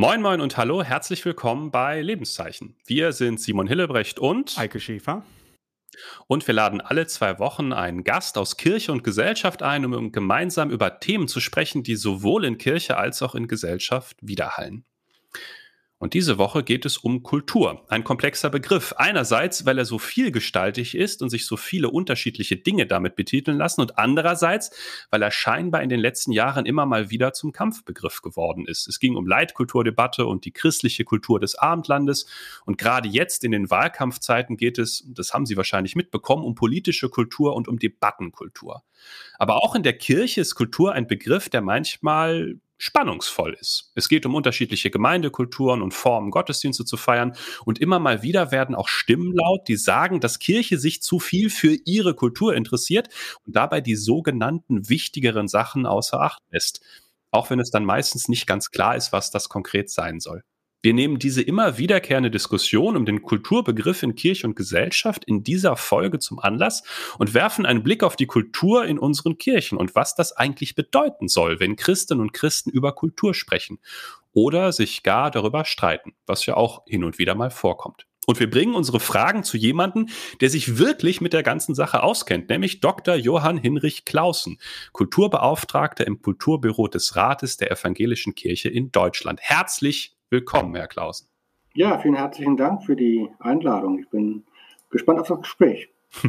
Moin, moin und hallo, herzlich willkommen bei Lebenszeichen. Wir sind Simon Hillebrecht und Eike Schäfer. Und wir laden alle zwei Wochen einen Gast aus Kirche und Gesellschaft ein, um gemeinsam über Themen zu sprechen, die sowohl in Kirche als auch in Gesellschaft widerhallen. Und diese Woche geht es um Kultur, ein komplexer Begriff. Einerseits, weil er so vielgestaltig ist und sich so viele unterschiedliche Dinge damit betiteln lassen und andererseits, weil er scheinbar in den letzten Jahren immer mal wieder zum Kampfbegriff geworden ist. Es ging um Leitkulturdebatte und die christliche Kultur des Abendlandes und gerade jetzt in den Wahlkampfzeiten geht es, das haben Sie wahrscheinlich mitbekommen, um politische Kultur und um Debattenkultur. Aber auch in der Kirche ist Kultur ein Begriff, der manchmal spannungsvoll ist. Es geht um unterschiedliche Gemeindekulturen und Formen, Gottesdienste zu feiern. Und immer mal wieder werden auch Stimmen laut, die sagen, dass Kirche sich zu viel für ihre Kultur interessiert und dabei die sogenannten wichtigeren Sachen außer Acht lässt. Auch wenn es dann meistens nicht ganz klar ist, was das konkret sein soll. Wir nehmen diese immer wiederkehrende Diskussion um den Kulturbegriff in Kirche und Gesellschaft in dieser Folge zum Anlass und werfen einen Blick auf die Kultur in unseren Kirchen und was das eigentlich bedeuten soll, wenn Christinnen und Christen über Kultur sprechen oder sich gar darüber streiten, was ja auch hin und wieder mal vorkommt. Und wir bringen unsere Fragen zu jemandem, der sich wirklich mit der ganzen Sache auskennt, nämlich Dr. Johann Hinrich Clausen, Kulturbeauftragter im Kulturbüro des Rates der Evangelischen Kirche in Deutschland. Herzlich Willkommen, Herr Klausen. Ja, vielen herzlichen Dank für die Einladung. Ich bin gespannt auf das Gespräch.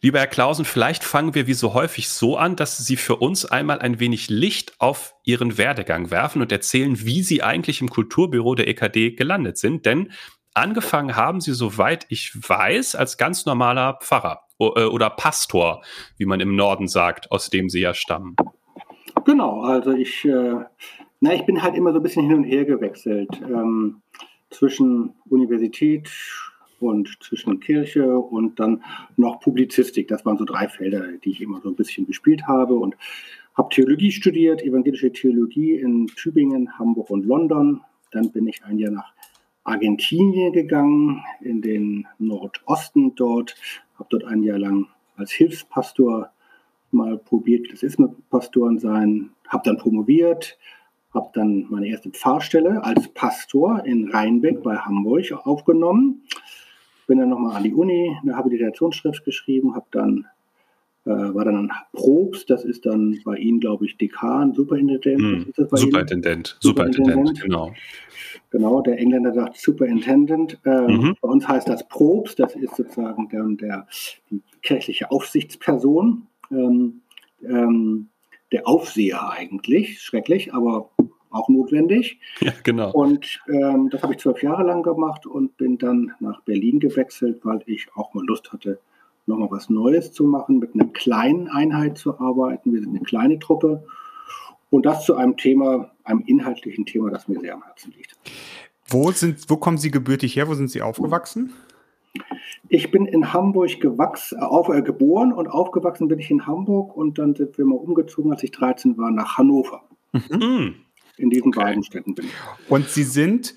Lieber Herr Klausen, vielleicht fangen wir wie so häufig so an, dass Sie für uns einmal ein wenig Licht auf Ihren Werdegang werfen und erzählen, wie Sie eigentlich im Kulturbüro der EKD gelandet sind. Denn angefangen haben Sie, soweit ich weiß, als ganz normaler Pfarrer äh, oder Pastor, wie man im Norden sagt, aus dem Sie ja stammen. Genau, also ich äh, na, ich bin halt immer so ein bisschen hin und her gewechselt ähm, zwischen Universität und zwischen Kirche und dann noch Publizistik. Das waren so drei Felder, die ich immer so ein bisschen gespielt habe und habe Theologie studiert, evangelische Theologie in Tübingen, Hamburg und London. Dann bin ich ein Jahr nach Argentinien gegangen, in den Nordosten dort, habe dort ein Jahr lang als Hilfspastor mal probiert, wie das ist mit Pastoren sein, habe dann promoviert, habe dann meine erste Pfarrstelle als Pastor in Rheinbeck bei Hamburg aufgenommen. Bin dann nochmal an die Uni eine Habilitationsschrift geschrieben, habe dann äh, war dann ein Probst, das ist dann bei Ihnen, glaube ich, Dekan, Superintendent. Hm. Superintendent, Superintendent, genau. Genau, der Engländer sagt Superintendent. Äh, mhm. Bei uns heißt das Probst, das ist sozusagen der, der die kirchliche Aufsichtsperson. Ähm, ähm, der Aufseher eigentlich. Schrecklich, aber auch notwendig. Ja, genau. Und ähm, das habe ich zwölf Jahre lang gemacht und bin dann nach Berlin gewechselt, weil ich auch mal Lust hatte, nochmal was Neues zu machen, mit einer kleinen Einheit zu arbeiten. Wir sind eine kleine Truppe. Und das zu einem Thema, einem inhaltlichen Thema, das mir sehr am Herzen liegt. Wo, sind, wo kommen Sie gebürtig her? Wo sind Sie aufgewachsen? Ich bin in Hamburg gewachsen, auf, äh, geboren und aufgewachsen bin ich in Hamburg und dann sind wir mal umgezogen, als ich 13 war, nach Hannover. Mhm. In diesen okay. beiden Städten bin ich. Und Sie sind,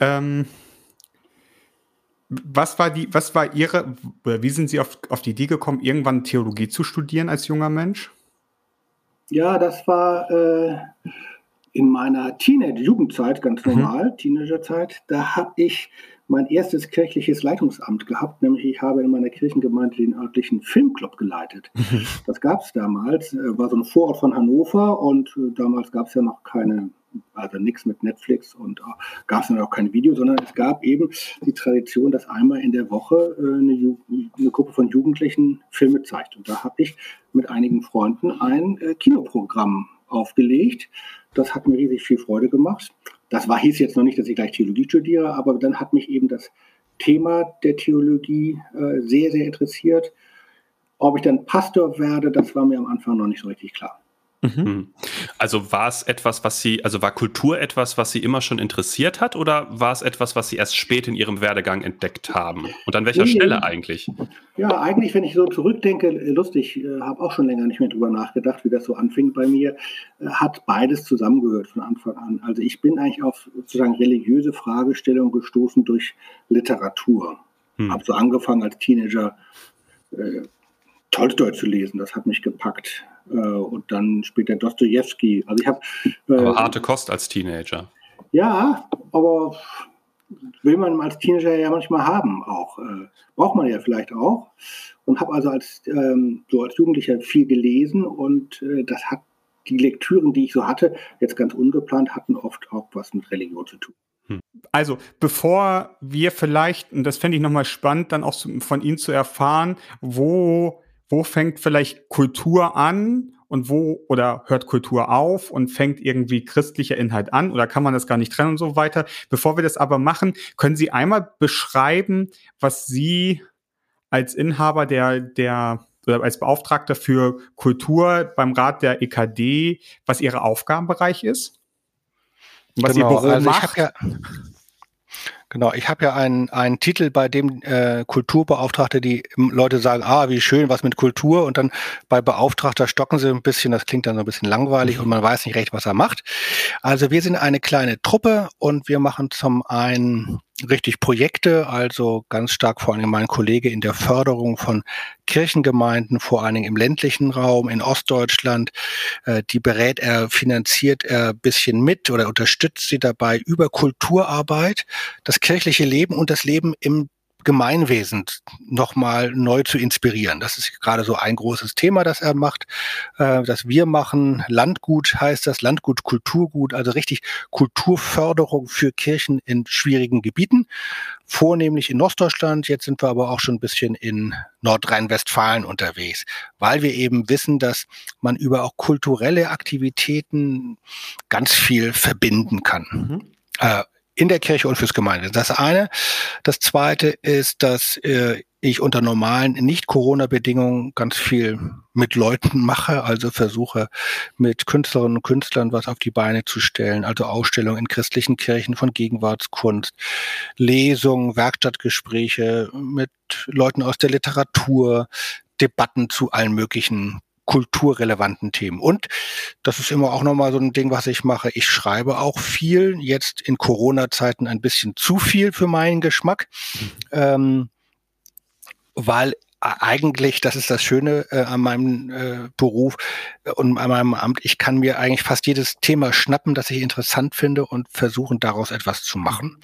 ähm, was war die, was war Ihre, wie sind Sie auf, auf die Idee gekommen, irgendwann Theologie zu studieren als junger Mensch? Ja, das war äh, in meiner Teenage-Jugendzeit ganz mhm. normal, mhm. Teenagerzeit. Da habe ich mein erstes kirchliches Leitungsamt gehabt, nämlich ich habe in meiner Kirchengemeinde den örtlichen Filmclub geleitet. Das gab es damals, äh, war so ein Vorort von Hannover und äh, damals gab es ja noch keine, also nichts mit Netflix und äh, gab es dann auch kein Video, sondern es gab eben die Tradition, dass einmal in der Woche eine, eine Gruppe von Jugendlichen Filme zeigt. Und da habe ich mit einigen Freunden ein Kinoprogramm aufgelegt. Das hat mir riesig viel Freude gemacht. Das war, hieß jetzt noch nicht, dass ich gleich Theologie studiere, aber dann hat mich eben das Thema der Theologie äh, sehr, sehr interessiert. Ob ich dann Pastor werde, das war mir am Anfang noch nicht so richtig klar. Mhm. Hm. Also war es etwas, was Sie, also war Kultur etwas, was Sie immer schon interessiert hat, oder war es etwas, was Sie erst spät in Ihrem Werdegang entdeckt haben? Und an welcher nee, Stelle eigentlich? Ja, eigentlich, wenn ich so zurückdenke, lustig, äh, habe auch schon länger nicht mehr drüber nachgedacht, wie das so anfing bei mir, äh, hat beides zusammengehört von Anfang an. Also ich bin eigentlich auf sozusagen religiöse Fragestellungen gestoßen durch Literatur. Hm. Habe so angefangen als Teenager äh, Tolstoi zu lesen, das hat mich gepackt. Äh, und dann später Dostoevsky. Also ich habe. Äh, harte Kost als Teenager. Ja, aber will man als Teenager ja manchmal haben auch. Äh, braucht man ja vielleicht auch. Und habe also als, ähm, so als Jugendlicher viel gelesen und äh, das hat die Lektüren, die ich so hatte, jetzt ganz ungeplant, hatten oft auch was mit Religion zu tun. Hm. Also, bevor wir vielleicht, und das fände ich nochmal spannend, dann auch von Ihnen zu erfahren, wo, wo fängt vielleicht Kultur an und wo oder hört Kultur auf und fängt irgendwie christlicher Inhalt an oder kann man das gar nicht trennen und so weiter. Bevor wir das aber machen, können Sie einmal beschreiben, was Sie als Inhaber der, der oder als Beauftragter für Kultur beim Rat der EKD, was Ihre Aufgabenbereich ist? Was genau, Ihr Büro also macht? Genau, ich habe ja einen, einen Titel, bei dem äh, Kulturbeauftragte, die Leute sagen, ah, wie schön, was mit Kultur und dann bei Beauftragter stocken sie ein bisschen, das klingt dann so ein bisschen langweilig und man weiß nicht recht, was er macht. Also wir sind eine kleine Truppe und wir machen zum einen richtig Projekte, also ganz stark vor allem mein Kollege in der Förderung von Kirchengemeinden, vor allen Dingen im ländlichen Raum in Ostdeutschland. Äh, die berät er, finanziert er bisschen mit oder unterstützt sie dabei über Kulturarbeit, das kirchliche Leben und das Leben im Gemeinwesen nochmal neu zu inspirieren. Das ist gerade so ein großes Thema, das er macht, äh, das wir machen. Landgut heißt das, Landgut Kulturgut, also richtig Kulturförderung für Kirchen in schwierigen Gebieten, vornehmlich in Norddeutschland. Jetzt sind wir aber auch schon ein bisschen in Nordrhein-Westfalen unterwegs, weil wir eben wissen, dass man über auch kulturelle Aktivitäten ganz viel verbinden kann. Mhm. Äh, in der Kirche und fürs Gemeinde. Das eine. Das zweite ist, dass äh, ich unter normalen Nicht-Corona-Bedingungen ganz viel mit Leuten mache, also versuche mit Künstlerinnen und Künstlern was auf die Beine zu stellen, also Ausstellungen in christlichen Kirchen von Gegenwartskunst, Lesungen, Werkstattgespräche mit Leuten aus der Literatur, Debatten zu allen möglichen kulturrelevanten Themen. Und das ist immer auch nochmal so ein Ding, was ich mache. Ich schreibe auch viel, jetzt in Corona-Zeiten ein bisschen zu viel für meinen Geschmack, mhm. ähm, weil eigentlich, das ist das Schöne äh, an meinem äh, Beruf äh, und an meinem Amt, ich kann mir eigentlich fast jedes Thema schnappen, das ich interessant finde und versuchen, daraus etwas zu machen.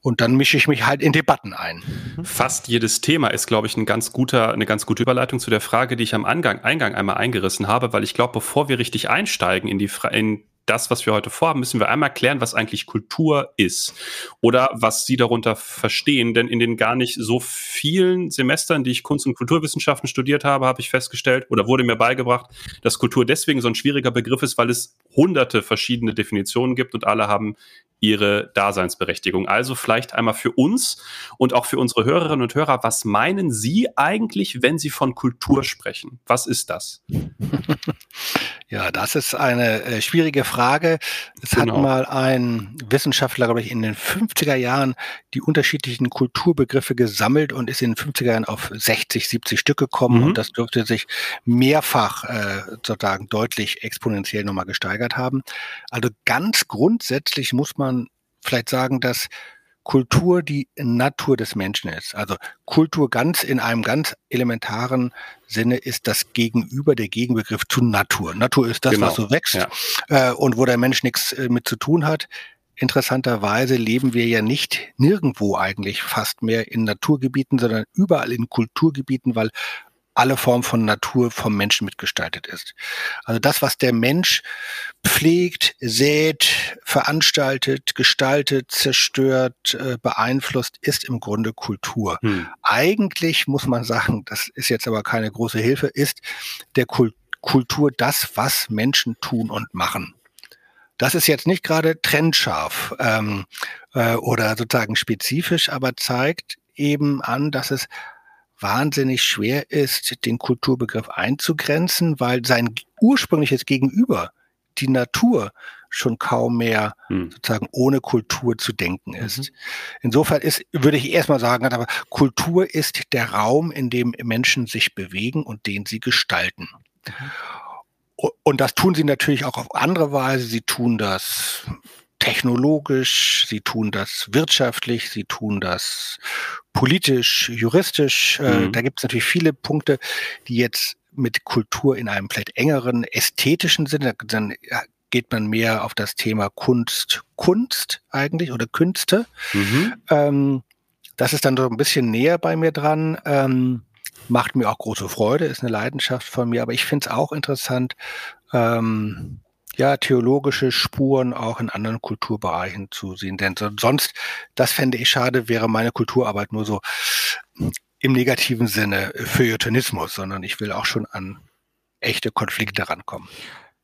Und dann mische ich mich halt in Debatten ein. Fast jedes Thema ist, glaube ich, ein ganz guter, eine ganz gute Überleitung zu der Frage, die ich am Angang, Eingang einmal eingerissen habe, weil ich glaube, bevor wir richtig einsteigen in die, in das, was wir heute vorhaben, müssen wir einmal klären, was eigentlich Kultur ist oder was Sie darunter verstehen. Denn in den gar nicht so vielen Semestern, die ich Kunst- und Kulturwissenschaften studiert habe, habe ich festgestellt oder wurde mir beigebracht, dass Kultur deswegen so ein schwieriger Begriff ist, weil es hunderte verschiedene Definitionen gibt und alle haben ihre Daseinsberechtigung. Also vielleicht einmal für uns und auch für unsere Hörerinnen und Hörer, was meinen Sie eigentlich, wenn Sie von Kultur sprechen? Was ist das? Ja, das ist eine äh, schwierige Frage. Es genau. hat mal ein Wissenschaftler, glaube ich, in den 50er Jahren die unterschiedlichen Kulturbegriffe gesammelt und ist in den 50er Jahren auf 60, 70 Stück gekommen. Mhm. Und das dürfte sich mehrfach äh, sozusagen deutlich exponentiell nochmal gesteigert haben. Also ganz grundsätzlich muss man vielleicht sagen, dass Kultur die Natur des Menschen ist. Also Kultur ganz in einem ganz elementaren Sinne ist das Gegenüber, der Gegenbegriff zu Natur. Natur ist das, genau. was so wächst ja. äh, und wo der Mensch nichts äh, mit zu tun hat. Interessanterweise leben wir ja nicht nirgendwo eigentlich fast mehr in Naturgebieten, sondern überall in Kulturgebieten, weil alle Form von Natur vom Menschen mitgestaltet ist. Also das, was der Mensch pflegt, sät, veranstaltet, gestaltet, zerstört, äh, beeinflusst, ist im Grunde Kultur. Hm. Eigentlich muss man sagen, das ist jetzt aber keine große Hilfe, ist der Kult Kultur das, was Menschen tun und machen. Das ist jetzt nicht gerade trennscharf ähm, äh, oder sozusagen spezifisch, aber zeigt eben an, dass es wahnsinnig schwer ist, den Kulturbegriff einzugrenzen, weil sein ursprüngliches Gegenüber, die Natur, schon kaum mehr hm. sozusagen ohne Kultur zu denken ist. Mhm. Insofern ist, würde ich erstmal sagen, aber Kultur ist der Raum, in dem Menschen sich bewegen und den sie gestalten. Mhm. Und das tun sie natürlich auch auf andere Weise. Sie tun das technologisch, sie tun das wirtschaftlich, sie tun das politisch, juristisch. Äh, mhm. da gibt es natürlich viele Punkte, die jetzt mit Kultur in einem vielleicht engeren ästhetischen Sinne, dann geht man mehr auf das Thema Kunst, Kunst eigentlich oder Künste. Mhm. Ähm, das ist dann so ein bisschen näher bei mir dran. Ähm, macht mir auch große Freude, ist eine Leidenschaft von mir, aber ich finde es auch interessant, ähm, ja, theologische Spuren auch in anderen Kulturbereichen zu sehen. Denn sonst, das fände ich schade, wäre meine Kulturarbeit nur so im negativen Sinne Feuilletonismus, sondern ich will auch schon an echte Konflikte rankommen.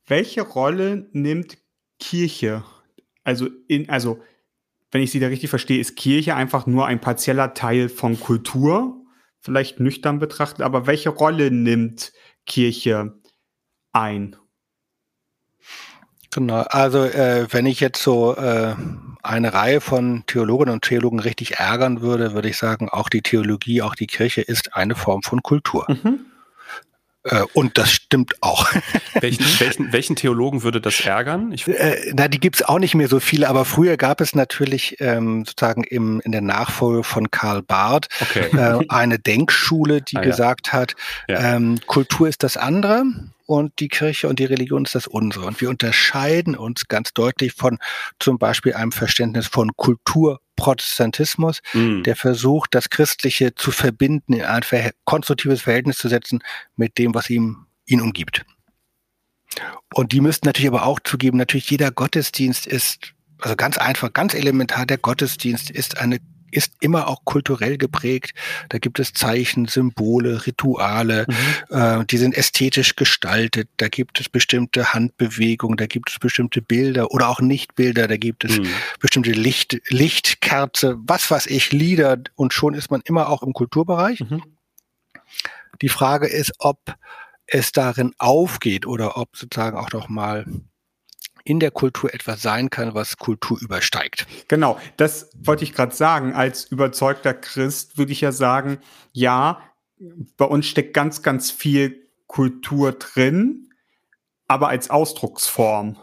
Welche Rolle nimmt Kirche? Also in, also, wenn ich Sie da richtig verstehe, ist Kirche einfach nur ein partieller Teil von Kultur, vielleicht nüchtern betrachtet, aber welche Rolle nimmt Kirche ein? Genau, also äh, wenn ich jetzt so äh, eine Reihe von Theologinnen und Theologen richtig ärgern würde, würde ich sagen, auch die Theologie, auch die Kirche ist eine Form von Kultur. Mhm. Äh, und das stimmt auch. Welchen, welchen, welchen Theologen würde das ärgern? Ich äh, na, die gibt's auch nicht mehr so viele, aber früher gab es natürlich ähm, sozusagen im, in der Nachfolge von Karl Barth okay. äh, eine Denkschule, die ah, gesagt ja. hat, ja. Ähm, Kultur ist das andere und die Kirche und die Religion ist das unsere. Und wir unterscheiden uns ganz deutlich von zum Beispiel einem Verständnis von Kulturprotestantismus, mm. der versucht, das Christliche zu verbinden, in ein ver konstruktives Verhältnis zu setzen mit dem, was ihm, ihn umgibt. Und die müssten natürlich aber auch zugeben, natürlich jeder Gottesdienst ist, also ganz einfach, ganz elementar, der Gottesdienst ist eine ist immer auch kulturell geprägt. Da gibt es Zeichen, Symbole, Rituale, mhm. äh, die sind ästhetisch gestaltet. Da gibt es bestimmte Handbewegungen, da gibt es bestimmte Bilder oder auch Nichtbilder, da gibt es mhm. bestimmte Licht, Lichtkerze, was weiß ich, Lieder und schon ist man immer auch im Kulturbereich. Mhm. Die Frage ist, ob es darin aufgeht oder ob sozusagen auch noch mal in der Kultur etwas sein kann, was Kultur übersteigt. Genau, das wollte ich gerade sagen. Als überzeugter Christ würde ich ja sagen, ja, bei uns steckt ganz, ganz viel Kultur drin, aber als Ausdrucksform.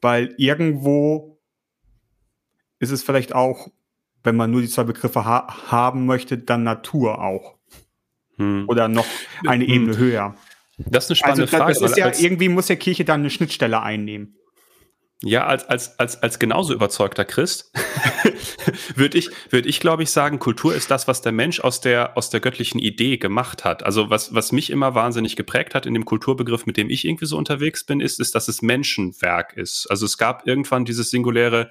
Weil irgendwo ist es vielleicht auch, wenn man nur die zwei Begriffe ha haben möchte, dann Natur auch. Hm. Oder noch eine hm. Ebene höher. Das ist eine spannende also, Frage. Das ist ja, irgendwie muss ja Kirche dann eine Schnittstelle einnehmen. Ja, als, als, als, als genauso überzeugter Christ würde ich, würde ich, glaube ich, sagen, Kultur ist das, was der Mensch aus der, aus der göttlichen Idee gemacht hat. Also was, was mich immer wahnsinnig geprägt hat in dem Kulturbegriff, mit dem ich irgendwie so unterwegs bin, ist, ist, dass es Menschenwerk ist. Also es gab irgendwann dieses singuläre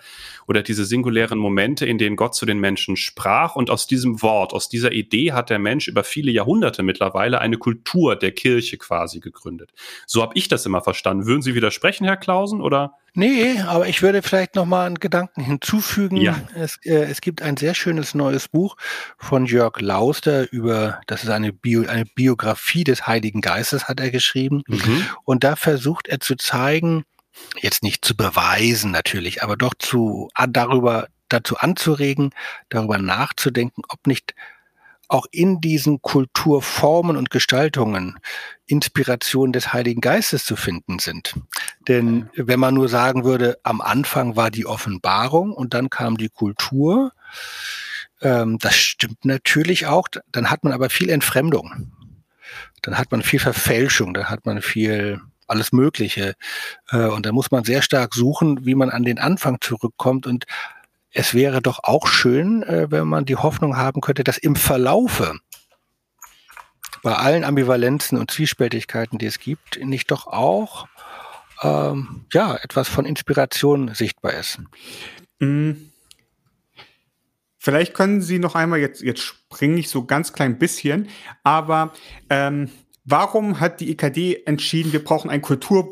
oder diese singulären Momente, in denen Gott zu den Menschen sprach und aus diesem Wort, aus dieser Idee hat der Mensch über viele Jahrhunderte mittlerweile eine Kultur der Kirche quasi gegründet. So habe ich das immer verstanden. Würden Sie widersprechen, Herr Klausen, oder? Nee, aber ich würde vielleicht noch mal einen Gedanken hinzufügen. Ja. Es, äh, es gibt ein sehr schönes neues Buch von Jörg Lauster über, das ist eine, Bio, eine Biografie des Heiligen Geistes, hat er geschrieben. Mhm. Und da versucht er zu zeigen, jetzt nicht zu beweisen natürlich, aber doch zu, darüber, dazu anzuregen, darüber nachzudenken, ob nicht auch in diesen Kulturformen und Gestaltungen Inspiration des Heiligen Geistes zu finden sind. Denn wenn man nur sagen würde, am Anfang war die Offenbarung und dann kam die Kultur, ähm, das stimmt natürlich auch, dann hat man aber viel Entfremdung. Dann hat man viel Verfälschung, dann hat man viel alles Mögliche. Äh, und da muss man sehr stark suchen, wie man an den Anfang zurückkommt und es wäre doch auch schön, äh, wenn man die Hoffnung haben könnte, dass im Verlaufe bei allen Ambivalenzen und Zwiespältigkeiten, die es gibt, nicht doch auch ähm, ja etwas von Inspiration sichtbar ist. Mhm. Vielleicht können Sie noch einmal jetzt jetzt springe ich so ganz klein bisschen, aber ähm, warum hat die EKD entschieden, wir brauchen ein Kultur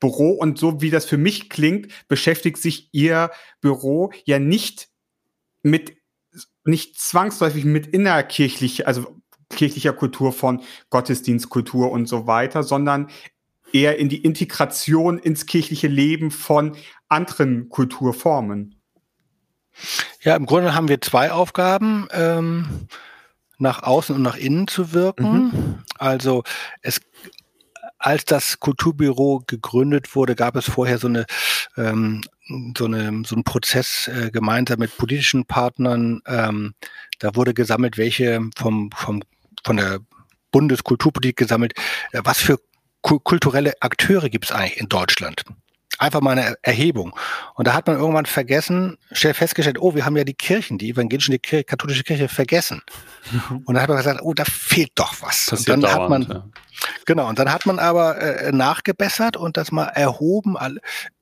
Büro und so wie das für mich klingt, beschäftigt sich Ihr Büro ja nicht mit, nicht zwangsläufig mit innerkirchlicher, also kirchlicher Kultur von Gottesdienstkultur und so weiter, sondern eher in die Integration ins kirchliche Leben von anderen Kulturformen. Ja, im Grunde haben wir zwei Aufgaben. Ähm nach außen und nach innen zu wirken. Mhm. Also es als das Kulturbüro gegründet wurde, gab es vorher so eine ähm, so, eine, so ein Prozess äh, gemeinsam mit politischen Partnern. Ähm, da wurde gesammelt, welche vom, vom, von der Bundeskulturpolitik gesammelt, äh, was für ku kulturelle Akteure gibt es eigentlich in Deutschland? Einfach mal eine Erhebung. Und da hat man irgendwann vergessen, schnell festgestellt, oh, wir haben ja die Kirchen, die evangelische, die Kirche, katholische Kirche vergessen. Und dann hat man gesagt, oh, da fehlt doch was. Passiert und dann dauernd, hat man, ja. genau, und dann hat man aber äh, nachgebessert und das mal erhoben.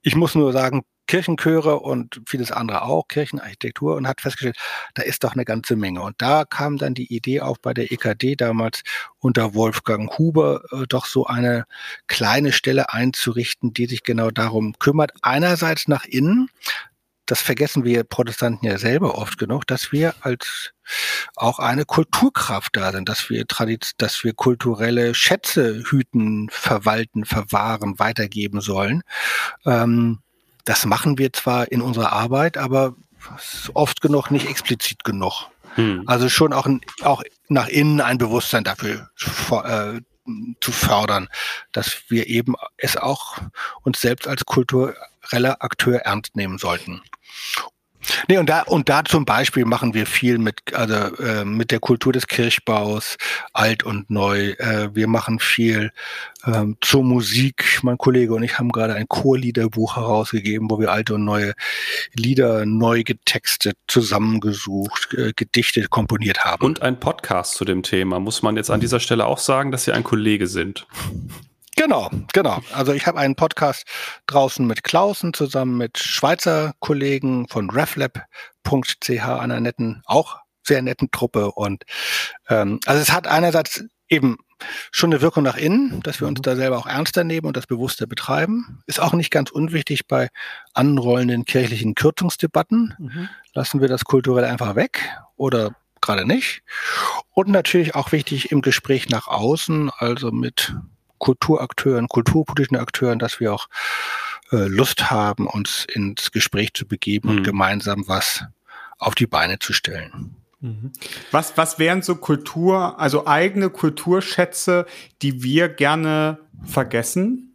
Ich muss nur sagen, Kirchenchöre und vieles andere auch, Kirchenarchitektur und hat festgestellt, da ist doch eine ganze Menge. Und da kam dann die Idee auf bei der EKD damals unter Wolfgang Huber, äh, doch so eine kleine Stelle einzurichten, die sich genau darum kümmert. Einerseits nach innen, das vergessen wir Protestanten ja selber oft genug, dass wir als auch eine Kulturkraft da sind, dass wir Tradiz dass wir kulturelle Schätze hüten, verwalten, verwahren, weitergeben sollen. Ähm, das machen wir zwar in unserer Arbeit, aber oft genug nicht explizit genug. Hm. Also schon auch, auch nach innen ein Bewusstsein dafür äh, zu fördern, dass wir eben es auch uns selbst als kultureller Akteur ernst nehmen sollten. Nee, und da, und da zum Beispiel machen wir viel mit, also, äh, mit der Kultur des Kirchbaus, alt und neu. Äh, wir machen viel ähm, zur Musik. Mein Kollege und ich haben gerade ein Chorliederbuch herausgegeben, wo wir alte und neue Lieder neu getextet, zusammengesucht, äh, gedichtet, komponiert haben. Und ein Podcast zu dem Thema. Muss man jetzt an dieser Stelle auch sagen, dass Sie ein Kollege sind. Genau, genau. Also ich habe einen Podcast draußen mit Klausen zusammen mit Schweizer Kollegen von reflab.ch, einer netten, auch sehr netten Truppe. Und ähm, also es hat einerseits eben schon eine Wirkung nach innen, dass wir uns da selber auch ernster nehmen und das bewusster betreiben. Ist auch nicht ganz unwichtig bei anrollenden kirchlichen Kürzungsdebatten. Lassen wir das kulturell einfach weg oder gerade nicht. Und natürlich auch wichtig im Gespräch nach außen, also mit Kulturakteuren, kulturpolitischen Akteuren, dass wir auch äh, Lust haben, uns ins Gespräch zu begeben Mhm. und gemeinsam was auf die Beine zu stellen. Was, was wären so Kultur, also eigene Kulturschätze, die wir gerne vergessen?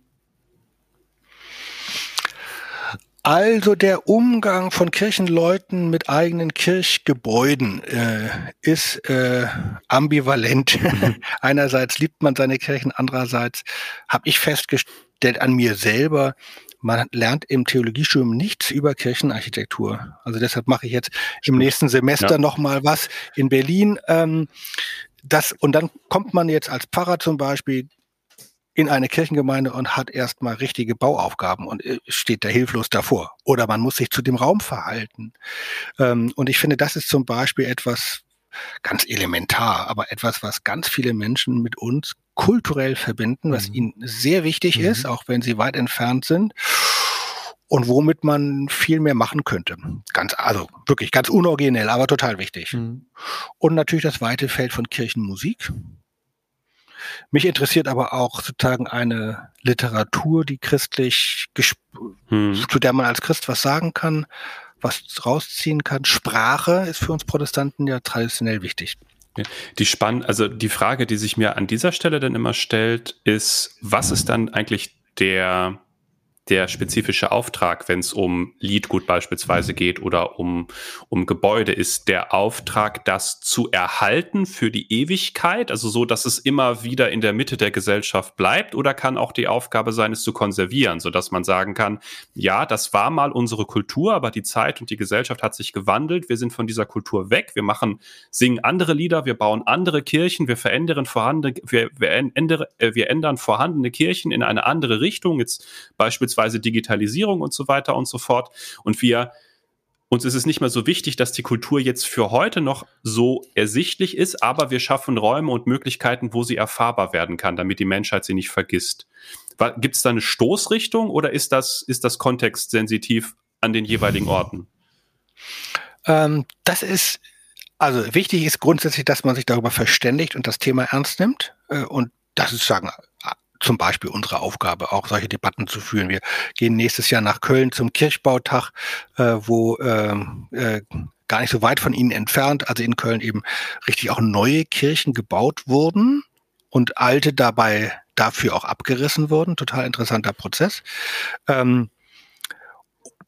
Also der Umgang von Kirchenleuten mit eigenen Kirchgebäuden äh, ist äh, ambivalent. Einerseits liebt man seine Kirchen, andererseits habe ich festgestellt an mir selber, man lernt im Theologiestudium nichts über Kirchenarchitektur. Also deshalb mache ich jetzt im nächsten Semester Ja. noch mal was in Berlin. Ähm, das, und dann kommt man jetzt als Pfarrer zum Beispiel in eine Kirchengemeinde und hat erstmal richtige Bauaufgaben und äh, steht da hilflos davor. Oder man muss sich zu dem Raum verhalten. Ähm, und ich finde, das ist zum Beispiel etwas ganz elementar, aber etwas, was ganz viele Menschen mit uns kulturell verbinden, was Mhm. ihnen sehr wichtig Mhm. ist, auch wenn sie weit entfernt sind. Und womit man viel mehr machen könnte. Ganz, also wirklich ganz unoriginell, aber total wichtig. Und natürlich das weite Feld von Kirchenmusik. Mich interessiert aber auch sozusagen eine Literatur, die christlich, Hm. zu der man als Christ was sagen kann, was rausziehen kann. Sprache ist für uns Protestanten ja traditionell wichtig. Die spann also die Frage, die sich mir an dieser Stelle dann immer stellt, ist, was ist dann eigentlich der, der spezifische Auftrag, wenn es um Liedgut beispielsweise geht oder um, um Gebäude? Ist der Auftrag, das zu erhalten für die Ewigkeit, also so, dass es immer wieder in der Mitte der Gesellschaft bleibt? Oder kann auch die Aufgabe sein, es zu konservieren, sodass man sagen kann, ja, das war mal unsere Kultur, aber die Zeit und die Gesellschaft hat sich gewandelt. Wir sind von dieser Kultur weg. Wir machen, singen andere Lieder, wir bauen andere Kirchen, wir verändern vorhandene, wir, wir, ändere, äh, wir ändern vorhandene Kirchen in eine andere Richtung, jetzt beispielsweise Digitalisierung und so weiter und so fort. Und wir uns ist es nicht mehr so wichtig, dass die Kultur jetzt für heute noch so ersichtlich ist, aber wir schaffen Räume und Möglichkeiten, wo sie erfahrbar werden kann, damit die Menschheit sie nicht vergisst. Gibt es da eine Stoßrichtung oder ist das, ist das kontextsensitiv an den jeweiligen Orten? Ähm, das ist, also wichtig ist grundsätzlich, dass man sich darüber verständigt und das Thema ernst nimmt. Äh, und das ist, sagen, zum Beispiel unsere Aufgabe, auch solche Debatten zu führen. Wir gehen nächstes Jahr nach Köln zum Kirchbautag, äh, wo ähm, äh, gar nicht so weit von Ihnen entfernt, also in Köln eben richtig auch neue Kirchen gebaut wurden und alte dabei dafür auch abgerissen wurden. Total interessanter Prozess. Ähm,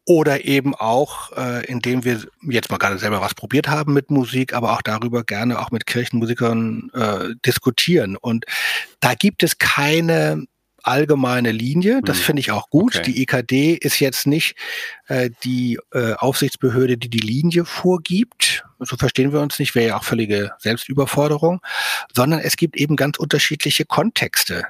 oder eben auch, äh, indem wir jetzt mal gerade selber was probiert haben mit Musik, aber auch darüber gerne auch mit Kirchenmusikern äh, diskutieren. Und da gibt es keine allgemeine Linie. Das hm. finde ich auch gut. Okay. Die EKD ist jetzt nicht äh, die äh, Aufsichtsbehörde, die die Linie vorgibt. So verstehen wir uns nicht, wäre ja auch völlige Selbstüberforderung, sondern es gibt eben ganz unterschiedliche Kontexte,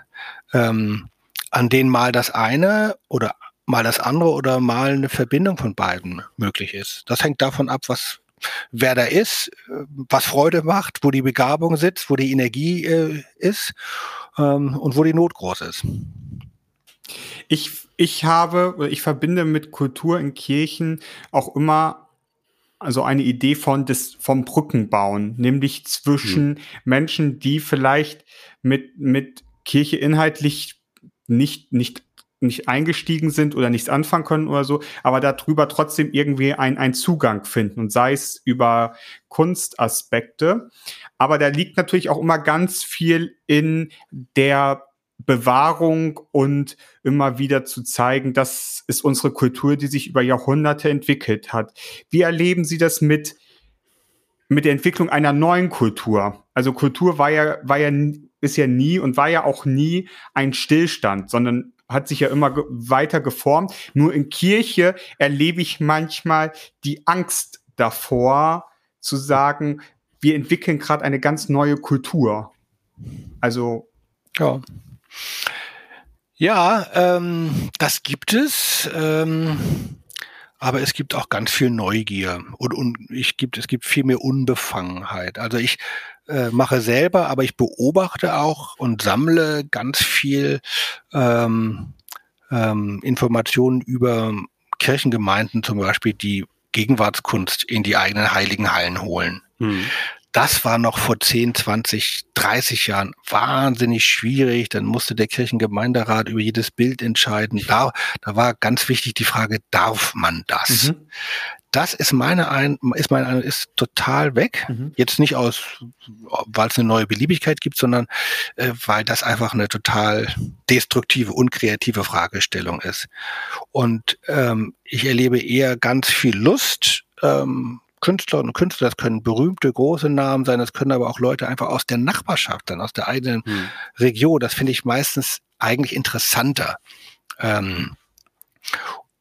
ähm, an denen mal das eine oder mal das andere oder mal eine Verbindung von beiden möglich ist. Das hängt davon ab, was wer da ist, äh, was Freude macht, wo die Begabung sitzt, wo die Energie äh, ist ähm, und wo die Not groß ist. Ich, ich habe, ich verbinde mit Kultur in Kirchen auch immer also eine Idee von des, vom Brückenbauen, nämlich zwischen mhm. Menschen, die vielleicht mit, mit Kirche inhaltlich nicht, nicht nicht eingestiegen sind oder nichts anfangen können oder so, aber darüber trotzdem irgendwie ein, ein Zugang finden und sei es über Kunstaspekte. Aber da liegt natürlich auch immer ganz viel in der Bewahrung und immer wieder zu zeigen, das ist unsere Kultur, die sich über Jahrhunderte entwickelt hat. Wie erleben Sie das mit, mit der Entwicklung einer neuen Kultur? Also Kultur war ja, war ja, ist ja nie und war ja auch nie ein Stillstand, sondern hat sich ja immer ge weiter geformt. Nur in Kirche erlebe ich manchmal die Angst davor, zu sagen, wir entwickeln gerade eine ganz neue Kultur. Also. Ja. Ja, ähm, das gibt es. Ähm, aber es gibt auch ganz viel Neugier und, und ich gibt, es gibt viel mehr Unbefangenheit. Also ich äh, mache selber, aber ich beobachte auch und sammle ganz viel ähm, ähm, Informationen über Kirchengemeinden zum Beispiel, die Gegenwartskunst in die eigenen heiligen Hallen holen. Mhm. Das war noch vor 10, 20, 30 Jahren wahnsinnig schwierig. Dann musste der Kirchengemeinderat über jedes Bild entscheiden. Da, da war ganz wichtig die Frage, darf man das? Mhm. Das ist meine ein, ist meine ein, ist total weg. Mhm. Jetzt nicht aus, weil es eine neue Beliebigkeit gibt, sondern äh, weil das einfach eine total destruktive, unkreative Fragestellung ist. Und ähm, ich erlebe eher ganz viel Lust. Ähm, Künstlerinnen und Künstler, das können berühmte, große Namen sein, das können aber auch Leute einfach aus der Nachbarschaft dann, aus der eigenen hm. Region. Das finde ich meistens eigentlich interessanter. Ähm,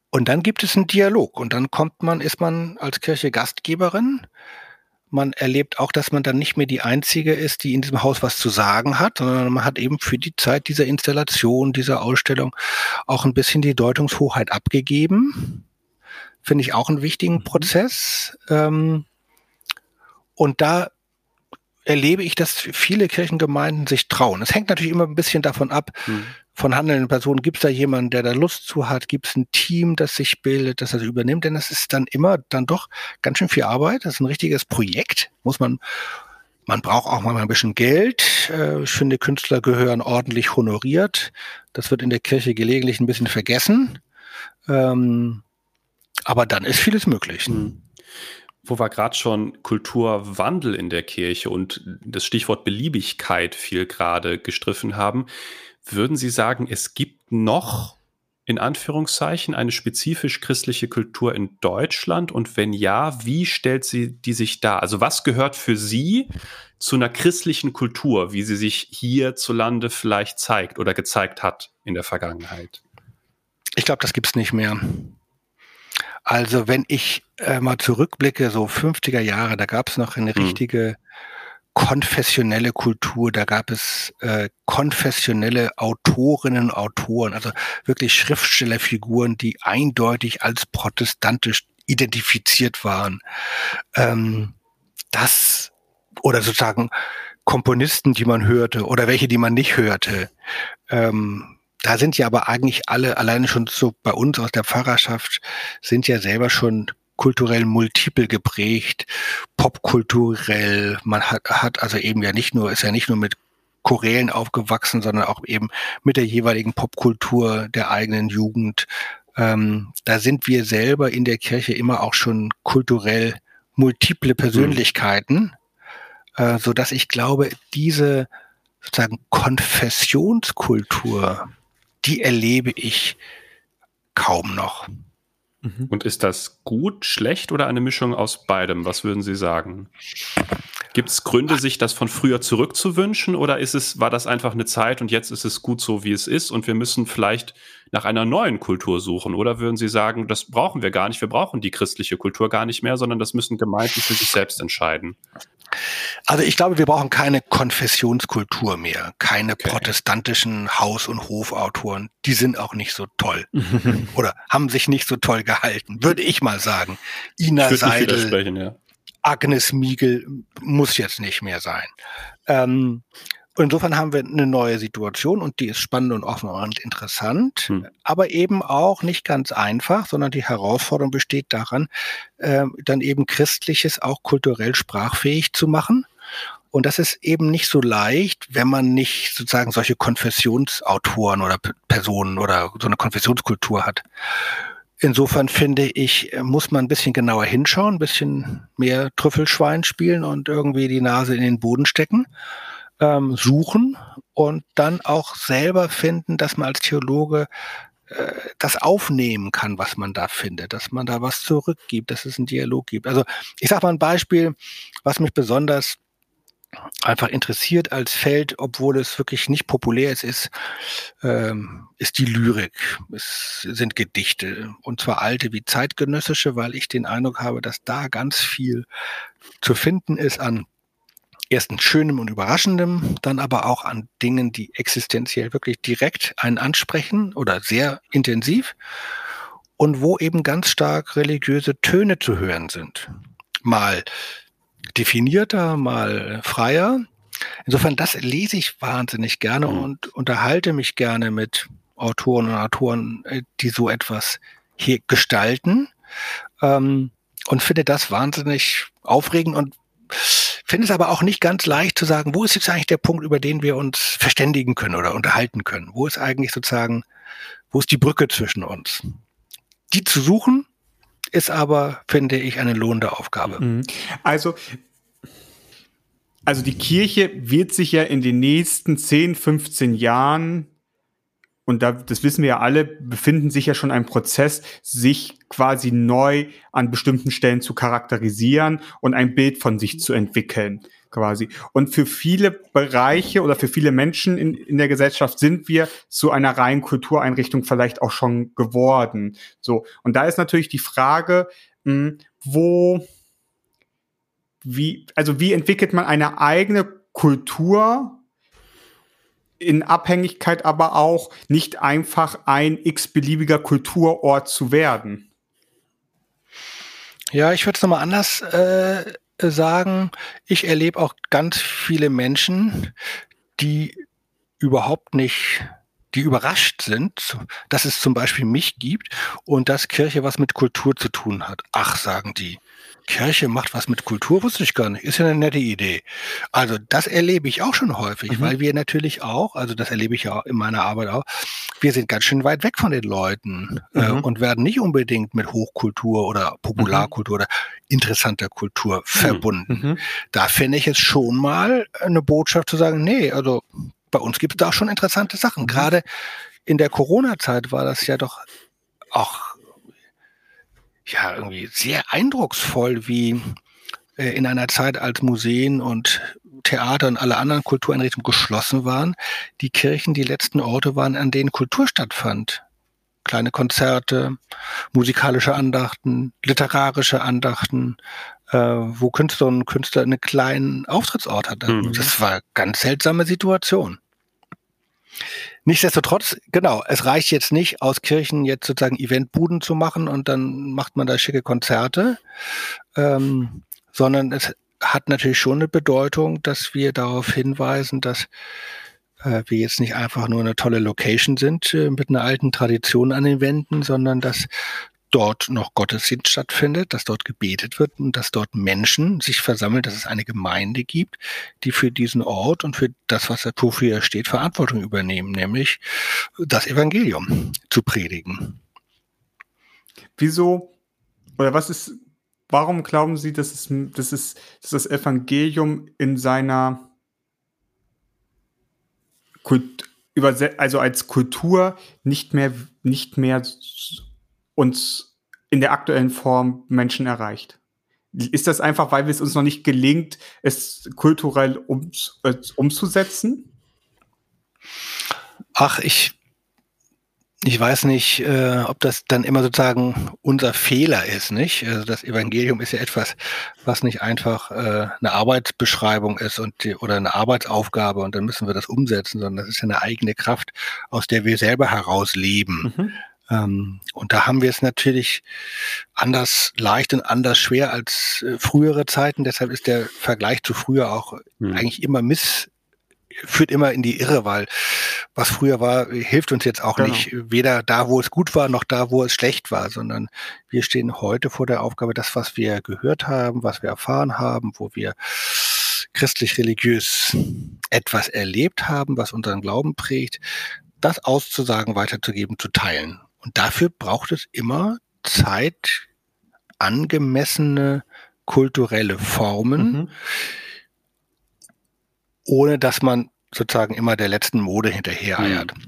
und dann gibt es einen Dialog und dann kommt man, ist man als Kirche Gastgeberin. Man erlebt auch, dass man dann nicht mehr die Einzige ist, die in diesem Haus was zu sagen hat, sondern man hat eben für die Zeit dieser Installation, dieser Ausstellung auch ein bisschen die Deutungshoheit abgegeben finde ich auch einen wichtigen mhm. Prozess. Ähm, und da erlebe ich, dass viele Kirchengemeinden sich trauen. Es hängt natürlich immer ein bisschen davon ab, mhm. von handelnden Personen. Gibt es da jemanden, der da Lust zu hat? Gibt es ein Team, das sich bildet, das das übernimmt? Denn es ist dann immer dann doch ganz schön viel Arbeit. Das ist ein richtiges Projekt. Muss man, man braucht auch mal ein bisschen Geld. Äh, ich finde, Künstler gehören ordentlich honoriert. Das wird in der Kirche gelegentlich ein bisschen vergessen. Ähm, aber dann ist vieles möglich. Mhm. Wo wir gerade schon Kulturwandel in der Kirche und das Stichwort Beliebigkeit viel gerade gestriffen haben, würden Sie sagen, es gibt noch in Anführungszeichen eine spezifisch christliche Kultur in Deutschland? Und wenn ja, wie stellt sie die sich dar? Also was gehört für Sie zu einer christlichen Kultur, wie sie sich hierzulande vielleicht zeigt oder gezeigt hat in der Vergangenheit? Ich glaube, das gibt es nicht mehr. Also wenn ich äh, mal zurückblicke, so 50er Jahre, da gab es noch eine hm. richtige konfessionelle Kultur, da gab es äh, konfessionelle Autorinnen und Autoren, also wirklich Schriftstellerfiguren, die eindeutig als protestantisch identifiziert waren. Ähm, das oder sozusagen Komponisten, die man hörte oder welche, die man nicht hörte. Ähm, da sind ja aber eigentlich alle, alleine schon so bei uns aus der Pfarrerschaft, sind ja selber schon kulturell multiple geprägt, popkulturell. Man hat, hat also eben ja nicht nur, ist ja nicht nur mit Chorälen aufgewachsen, sondern auch eben mit der jeweiligen Popkultur der eigenen Jugend. Ähm, da sind wir selber in der Kirche immer auch schon kulturell multiple Persönlichkeiten, mhm. äh, so dass ich glaube, diese sozusagen Konfessionskultur, die erlebe ich kaum noch. Mhm. Und ist das gut, schlecht oder eine Mischung aus beidem? Was würden Sie sagen? Gibt es Gründe, sich das von früher zurückzuwünschen oder ist es, war das einfach eine Zeit und jetzt ist es gut so, wie es ist und wir müssen vielleicht nach einer neuen Kultur suchen? Oder würden Sie sagen, das brauchen wir gar nicht, wir brauchen die christliche Kultur gar nicht mehr, sondern das müssen Gemeinden für sich selbst entscheiden? Also ich glaube, wir brauchen keine Konfessionskultur mehr, keine okay. protestantischen Haus- und Hofautoren. Die sind auch nicht so toll oder haben sich nicht so toll gehalten, würde ich mal sagen. Ina Seidel, ja. Agnes Miegel muss jetzt nicht mehr sein. Ähm, insofern haben wir eine neue Situation und die ist spannend und offen und interessant, hm. aber eben auch nicht ganz einfach, sondern die Herausforderung besteht daran, äh, dann eben Christliches auch kulturell sprachfähig zu machen. Und das ist eben nicht so leicht, wenn man nicht sozusagen solche Konfessionsautoren oder P Personen oder so eine Konfessionskultur hat. Insofern finde ich, muss man ein bisschen genauer hinschauen, ein bisschen mehr Trüffelschwein spielen und irgendwie die Nase in den Boden stecken, ähm, suchen und dann auch selber finden, dass man als Theologe äh, das aufnehmen kann, was man da findet, dass man da was zurückgibt, dass es einen Dialog gibt. Also ich sage mal ein Beispiel, was mich besonders einfach interessiert als Feld, obwohl es wirklich nicht populär ist, ist, ähm, ist die Lyrik. Es sind Gedichte und zwar alte wie zeitgenössische, weil ich den Eindruck habe, dass da ganz viel zu finden ist an erstens schönem und überraschendem, dann aber auch an Dingen, die existenziell wirklich direkt einen ansprechen oder sehr intensiv und wo eben ganz stark religiöse Töne zu hören sind. Mal definierter, mal freier. Insofern, das lese ich wahnsinnig gerne mhm. und unterhalte mich gerne mit Autoren und Autoren, äh, die so etwas hier gestalten. Ähm, und finde das wahnsinnig aufregend und finde es aber auch nicht ganz leicht zu sagen, wo ist jetzt eigentlich der Punkt, über den wir uns verständigen können oder unterhalten können? Wo ist eigentlich sozusagen, wo ist die Brücke zwischen uns? Die zu suchen ist aber, finde ich, eine lohnende Aufgabe. Mhm. Also, also die Kirche wird sich ja in den nächsten 10, 15 Jahren und da, das wissen wir ja alle, befinden sich ja schon ein Prozess, sich quasi neu an bestimmten Stellen zu charakterisieren und ein Bild von sich zu entwickeln, quasi. Und für viele Bereiche oder für viele Menschen in, in der Gesellschaft sind wir zu einer reinen Kultureinrichtung vielleicht auch schon geworden. So. Und da ist natürlich die Frage, mh, hm, wo, wie, also wie entwickelt man eine eigene Kultur in Abhängigkeit aber auch nicht einfach ein x-beliebiger Kulturort zu werden. Ja, ich würde es nochmal anders äh, sagen. Ich erlebe auch ganz viele Menschen, die überhaupt nicht, die überrascht sind, dass es zum Beispiel mich gibt und dass Kirche was mit Kultur zu tun hat. Ach, sagen die. Kirche macht was mit Kultur, wusste ich gar nicht. Ist ja eine nette Idee. Also das erlebe ich auch schon häufig, mhm. weil wir natürlich auch, also das erlebe ich ja in meiner Arbeit auch, wir sind ganz schön weit weg von den Leuten äh, mhm. äh, und werden nicht unbedingt mit Hochkultur oder Popularkultur mhm. oder interessanter Kultur mhm. verbunden. Mhm. Da finde ich es schon mal eine Botschaft zu sagen, nee, also bei uns gibt es da auch schon interessante Sachen. Mhm. Gerade in der Corona-Zeit war das ja doch auch ja irgendwie sehr eindrucksvoll, wie äh, in einer Zeit, als Museen und Theater und alle anderen Kultureinrichtungen geschlossen waren, die Kirchen die letzten Orte waren, an denen Kultur stattfand. Kleine Konzerte, musikalische Andachten, literarische Andachten, äh, wo Künstlerinnen und Künstler einen kleinen Auftrittsort hatten. Mhm. Das war eine ganz seltsame Situation. Nichtsdestotrotz, genau, es reicht jetzt nicht, aus Kirchen jetzt sozusagen Eventbuden zu machen und dann macht man da schicke Konzerte, ähm, sondern es hat natürlich schon eine Bedeutung, dass wir darauf hinweisen, dass äh, wir jetzt nicht einfach nur eine tolle Location sind äh, mit einer alten Tradition an den Wänden, sondern dass dort noch Gottesdienst stattfindet, dass dort gebetet wird und dass dort Menschen sich versammeln, dass es eine Gemeinde gibt, die für diesen Ort und für das, was dafür steht, Verantwortung übernehmen, nämlich das Evangelium zu predigen. Wieso oder was ist, warum glauben Sie, dass, es, dass, es, dass das Evangelium in seiner Kult, also als Kultur nicht mehr, nicht mehr uns in der aktuellen Form Menschen erreicht. ist das einfach, weil es uns noch nicht gelingt, es kulturell um, äh, umzusetzen? Ach, ich ich weiß nicht, äh, ob das dann immer sozusagen unser Fehler ist, nicht? Also das Evangelium ist ja etwas, was nicht einfach äh, eine Arbeitsbeschreibung ist und die, oder eine Arbeitsaufgabe und dann müssen wir das umsetzen, sondern das ist ja eine eigene Kraft, aus der wir selber heraus leben. Mhm. Ähm, und da haben wir es natürlich anders leicht und anders schwer als äh, frühere Zeiten. Deshalb ist der Vergleich zu früher auch mhm. eigentlich immer miss führt immer in die Irre, weil was früher war, hilft uns jetzt auch genau. nicht, weder da, wo es gut war, noch da, wo es schlecht war, sondern wir stehen heute vor der Aufgabe, das, was wir gehört haben, was wir erfahren haben, wo wir christlich-religiös etwas erlebt haben, was unseren Glauben prägt, das auszusagen, weiterzugeben, zu teilen. Und dafür braucht es immer Zeit, angemessene kulturelle Formen, mhm ohne dass man sozusagen immer der letzten Mode hinterher eiert. Mhm.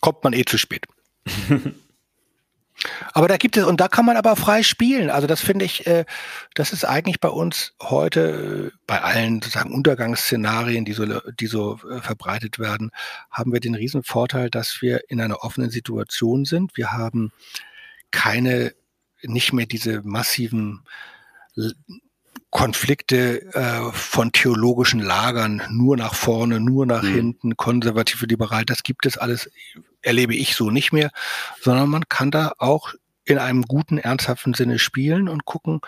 Kommt man eh zu spät. aber da gibt es, und da kann man aber frei spielen. Also das finde ich, äh, das ist eigentlich bei uns heute, äh, bei allen sozusagen Untergangsszenarien, die so, die so äh, verbreitet werden, haben wir den riesen Vorteil, dass wir in einer offenen Situation sind. Wir haben keine, nicht mehr diese massiven Konflikte äh, von theologischen Lagern, nur nach vorne, nur nach mhm. hinten, konservative, liberal, das gibt es alles, erlebe ich so nicht mehr, sondern man kann da auch in einem guten, ernsthaften Sinne spielen und gucken,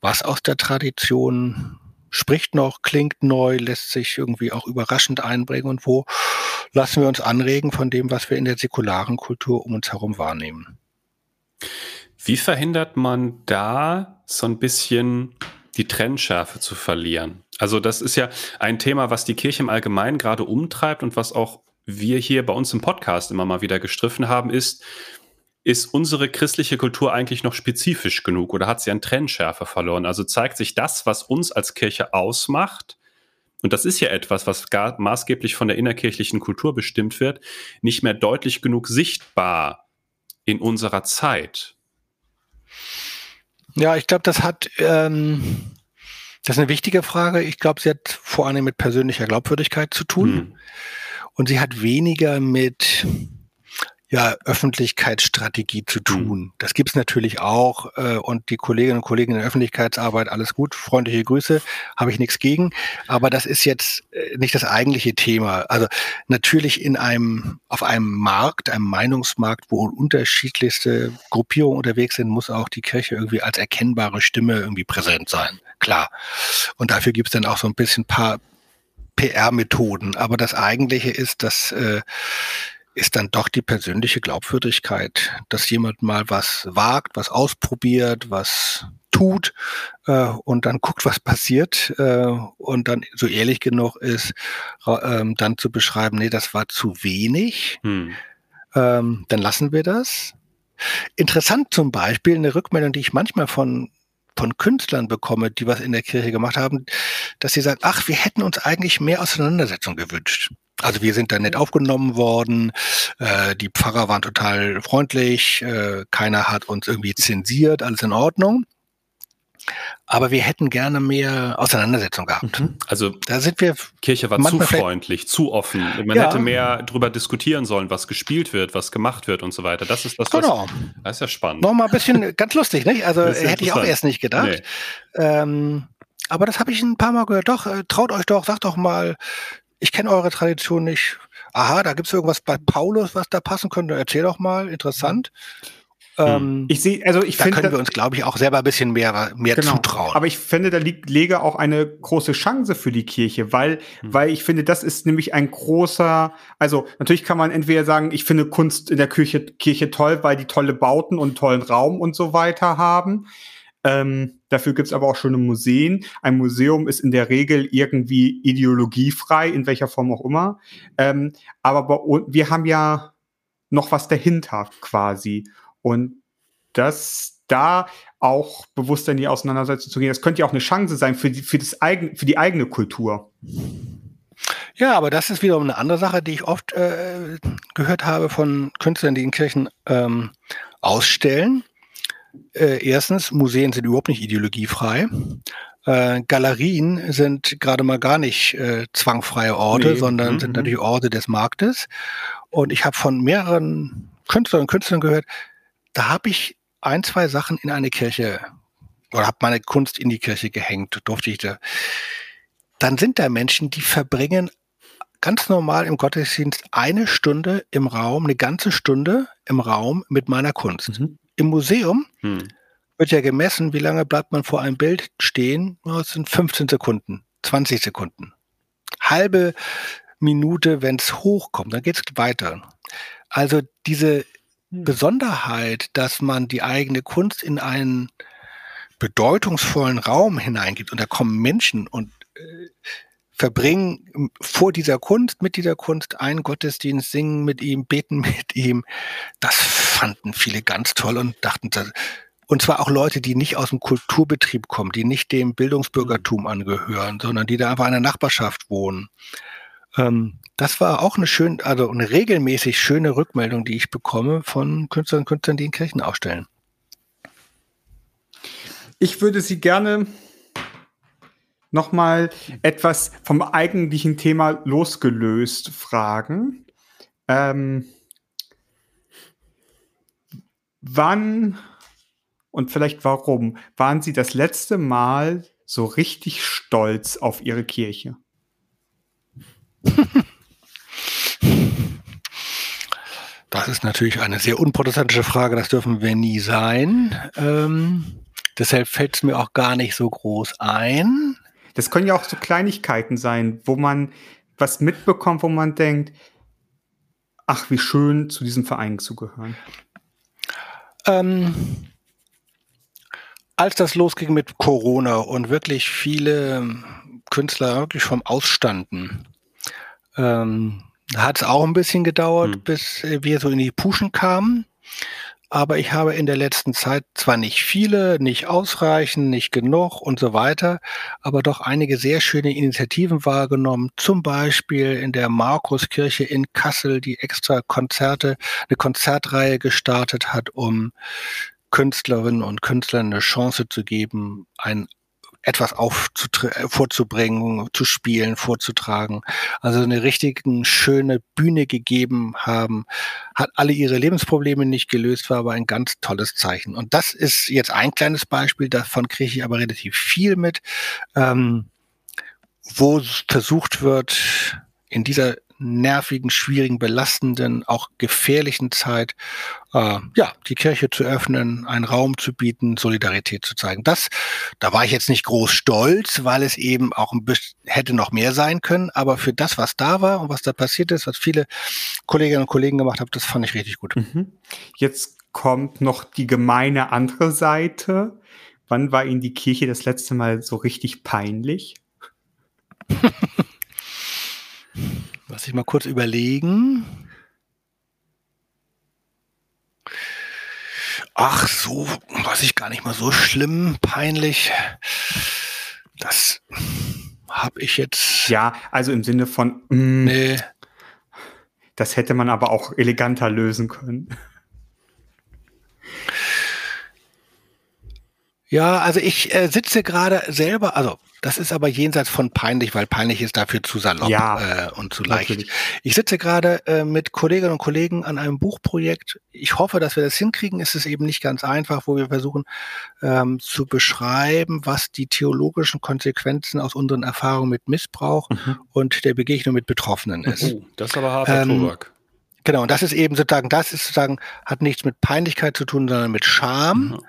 was aus der Tradition spricht noch, klingt neu, lässt sich irgendwie auch überraschend einbringen und wo lassen wir uns anregen von dem, was wir in der säkularen Kultur um uns herum wahrnehmen. Wie verhindert man da so ein bisschen die Trennschärfe zu verlieren. Also das ist ja ein Thema, was die Kirche im Allgemeinen gerade umtreibt und was auch wir hier bei uns im Podcast immer mal wieder gestriffen haben, ist, ist unsere christliche Kultur eigentlich noch spezifisch genug oder hat sie an Trennschärfe verloren? Also zeigt sich das, was uns als Kirche ausmacht, und das ist ja etwas, was gar maßgeblich von der innerkirchlichen Kultur bestimmt wird, nicht mehr deutlich genug sichtbar in unserer Zeit. Ja, ich glaube, das hat, ähm, das ist eine wichtige Frage. Ich glaube, sie hat vor allem mit persönlicher Glaubwürdigkeit zu tun. Hm. Und sie hat weniger mit ja, Öffentlichkeitsstrategie zu tun. Mhm. Das gibt's natürlich auch. Äh, und die Kolleginnen und Kollegen in der Öffentlichkeitsarbeit, alles gut, freundliche Grüße, habe ich nichts gegen. Aber das ist jetzt äh, nicht das eigentliche Thema. Also natürlich in einem, auf einem Markt, einem Meinungsmarkt, wo unterschiedlichste Gruppierungen unterwegs sind, muss auch die Kirche irgendwie als erkennbare Stimme irgendwie präsent sein. Klar. Und dafür gibt's dann auch so ein bisschen paar PR-Methoden. Aber das Eigentliche ist, dass äh, ist dann doch die persönliche Glaubwürdigkeit, dass jemand mal was wagt, was ausprobiert, was tut äh, und dann guckt, was passiert äh, und dann so ehrlich genug ist, äh, dann zu beschreiben, nee, das war zu wenig, hm. ähm, dann lassen wir das. Interessant zum Beispiel eine Rückmeldung, die ich manchmal von von Künstlern bekomme, die was in der Kirche gemacht haben, dass sie sagen, ach, wir hätten uns eigentlich mehr Auseinandersetzung gewünscht. Also wir sind da nett aufgenommen worden, äh, die Pfarrer waren total freundlich, äh, keiner hat uns irgendwie zensiert, alles in Ordnung. Aber wir hätten gerne mehr Auseinandersetzung gehabt. Mhm. Also da sind wir. Kirche war zu freundlich, zu offen. Man ja. hätte mehr darüber diskutieren sollen, was gespielt wird, was gemacht wird und so weiter. Das ist das. Genau. Was, das ist ja spannend. Nochmal ein bisschen ganz lustig, nicht? Also hätte ich auch erst nicht gedacht. Nee. Ähm, aber das habe ich ein paar Mal gehört. Doch, äh, traut euch doch, sagt doch mal, ich kenne eure Tradition nicht. Aha, da gibt es irgendwas bei Paulus, was da passen könnte. Erzähl doch mal, interessant. Hm. Ähm, ich sehe, also ich da finde, können wir uns, glaube ich, auch selber ein bisschen mehr, mehr genau, zutrauen. Aber ich finde, da liegt lege auch eine große Chance für die Kirche, weil, hm. weil ich finde, das ist nämlich ein großer, also natürlich kann man entweder sagen, ich finde Kunst in der Kirche, Kirche toll, weil die tolle Bauten und tollen Raum und so weiter haben. Ähm, dafür gibt's aber auch schöne Museen. Ein Museum ist in der Regel irgendwie ideologiefrei, in welcher Form auch immer. Ähm, aber bei, wir haben ja noch was dahinter quasi. Und das da auch bewusst in die Auseinandersetzung zu gehen, das könnte ja auch eine Chance sein für die, für das eigen, für die eigene Kultur. Ja, aber das ist wiederum eine andere Sache, die ich oft äh, gehört habe von Künstlern, die in Kirchen ähm, ausstellen äh, erstens, Museen sind überhaupt nicht ideologiefrei. Äh, Galerien sind gerade mal gar nicht äh, zwangfreie Orte, nee. sondern mhm. sind natürlich Orte des Marktes. Und ich habe von mehreren Künstlern und Künstlern gehört, da habe ich ein, zwei Sachen in eine Kirche oder habe meine Kunst in die Kirche gehängt, durfte ich da. Dann sind da Menschen, die verbringen ganz normal im Gottesdienst eine Stunde im Raum, eine ganze Stunde im Raum mit meiner Kunst. Mhm. Im Museum mhm. wird ja gemessen, wie lange bleibt man vor einem Bild stehen. Das sind 15 Sekunden, 20 Sekunden. Halbe Minute, wenn es hochkommt, dann geht es weiter. Also diese. Besonderheit, dass man die eigene Kunst in einen bedeutungsvollen Raum hineingibt und da kommen Menschen und äh, verbringen vor dieser Kunst, mit dieser Kunst einen Gottesdienst, singen mit ihm, beten mit ihm. Das fanden viele ganz toll und dachten, und zwar auch Leute, die nicht aus dem Kulturbetrieb kommen, die nicht dem Bildungsbürgertum angehören, sondern die da einfach in der Nachbarschaft wohnen. Ähm, das war auch eine schön, also eine regelmäßig schöne Rückmeldung, die ich bekomme von Künstlern und Künstlern, die in Kirchen ausstellen. Ich würde Sie gerne nochmal etwas vom eigentlichen Thema losgelöst fragen. Ähm, wann und vielleicht warum waren Sie das letzte Mal so richtig stolz auf Ihre Kirche? Das ist natürlich eine sehr unprotestantische Frage, das dürfen wir nie sein. Ähm, deshalb fällt es mir auch gar nicht so groß ein. Das können ja auch so Kleinigkeiten sein, wo man was mitbekommt, wo man denkt, ach, wie schön, zu diesem Verein zu gehören. Ähm, als das losging mit Corona und wirklich viele Künstler wirklich vom Ausstanden, ähm, hat es auch ein bisschen gedauert, hm. bis wir so in die Puschen kamen. Aber ich habe in der letzten Zeit zwar nicht viele, nicht ausreichend, nicht genug und so weiter, aber doch einige sehr schöne Initiativen wahrgenommen. Zum Beispiel in der Markuskirche in Kassel, die extra Konzerte, eine Konzertreihe gestartet hat, um Künstlerinnen und Künstlern eine Chance zu geben, ein etwas äh, vorzubringen, zu spielen, vorzutragen. Also eine richtig schöne Bühne gegeben haben, hat alle ihre Lebensprobleme nicht gelöst, war aber ein ganz tolles Zeichen. Und das ist jetzt ein kleines Beispiel, davon kriege ich aber relativ viel mit, ähm, wo versucht wird, in dieser nervigen, schwierigen, belastenden, auch gefährlichen Zeit, äh, ja, die Kirche zu öffnen, einen Raum zu bieten, Solidarität zu zeigen. Das, da war ich jetzt nicht groß stolz, weil es eben auch ein bisschen hätte noch mehr sein können, aber für das, was da war und was da passiert ist, was viele Kolleginnen und Kollegen gemacht haben, das fand ich richtig gut. Mhm. Jetzt kommt noch die gemeine andere Seite. Wann war Ihnen die Kirche das letzte Mal so richtig peinlich? Lass ich mal kurz überlegen. Ach so, was ich gar nicht mal so schlimm, peinlich. Das habe ich jetzt. Ja, also im Sinne von. Mm, nee. Das hätte man aber auch eleganter lösen können. Ja, also ich äh, sitze gerade selber, also das ist aber jenseits von peinlich, weil peinlich ist dafür zu salopp ja, äh, und zu leicht. Natürlich. Ich sitze gerade äh, mit Kolleginnen und Kollegen an einem Buchprojekt. Ich hoffe, dass wir das hinkriegen. Es ist eben nicht ganz einfach, wo wir versuchen ähm, zu beschreiben, was die theologischen Konsequenzen aus unseren Erfahrungen mit Missbrauch mhm. und der Begegnung mit Betroffenen ist. Oh, das ist aber harter ähm, Tobak. Genau, und das ist eben sozusagen, das ist sozusagen, hat nichts mit Peinlichkeit zu tun, sondern mit Scham. Mhm.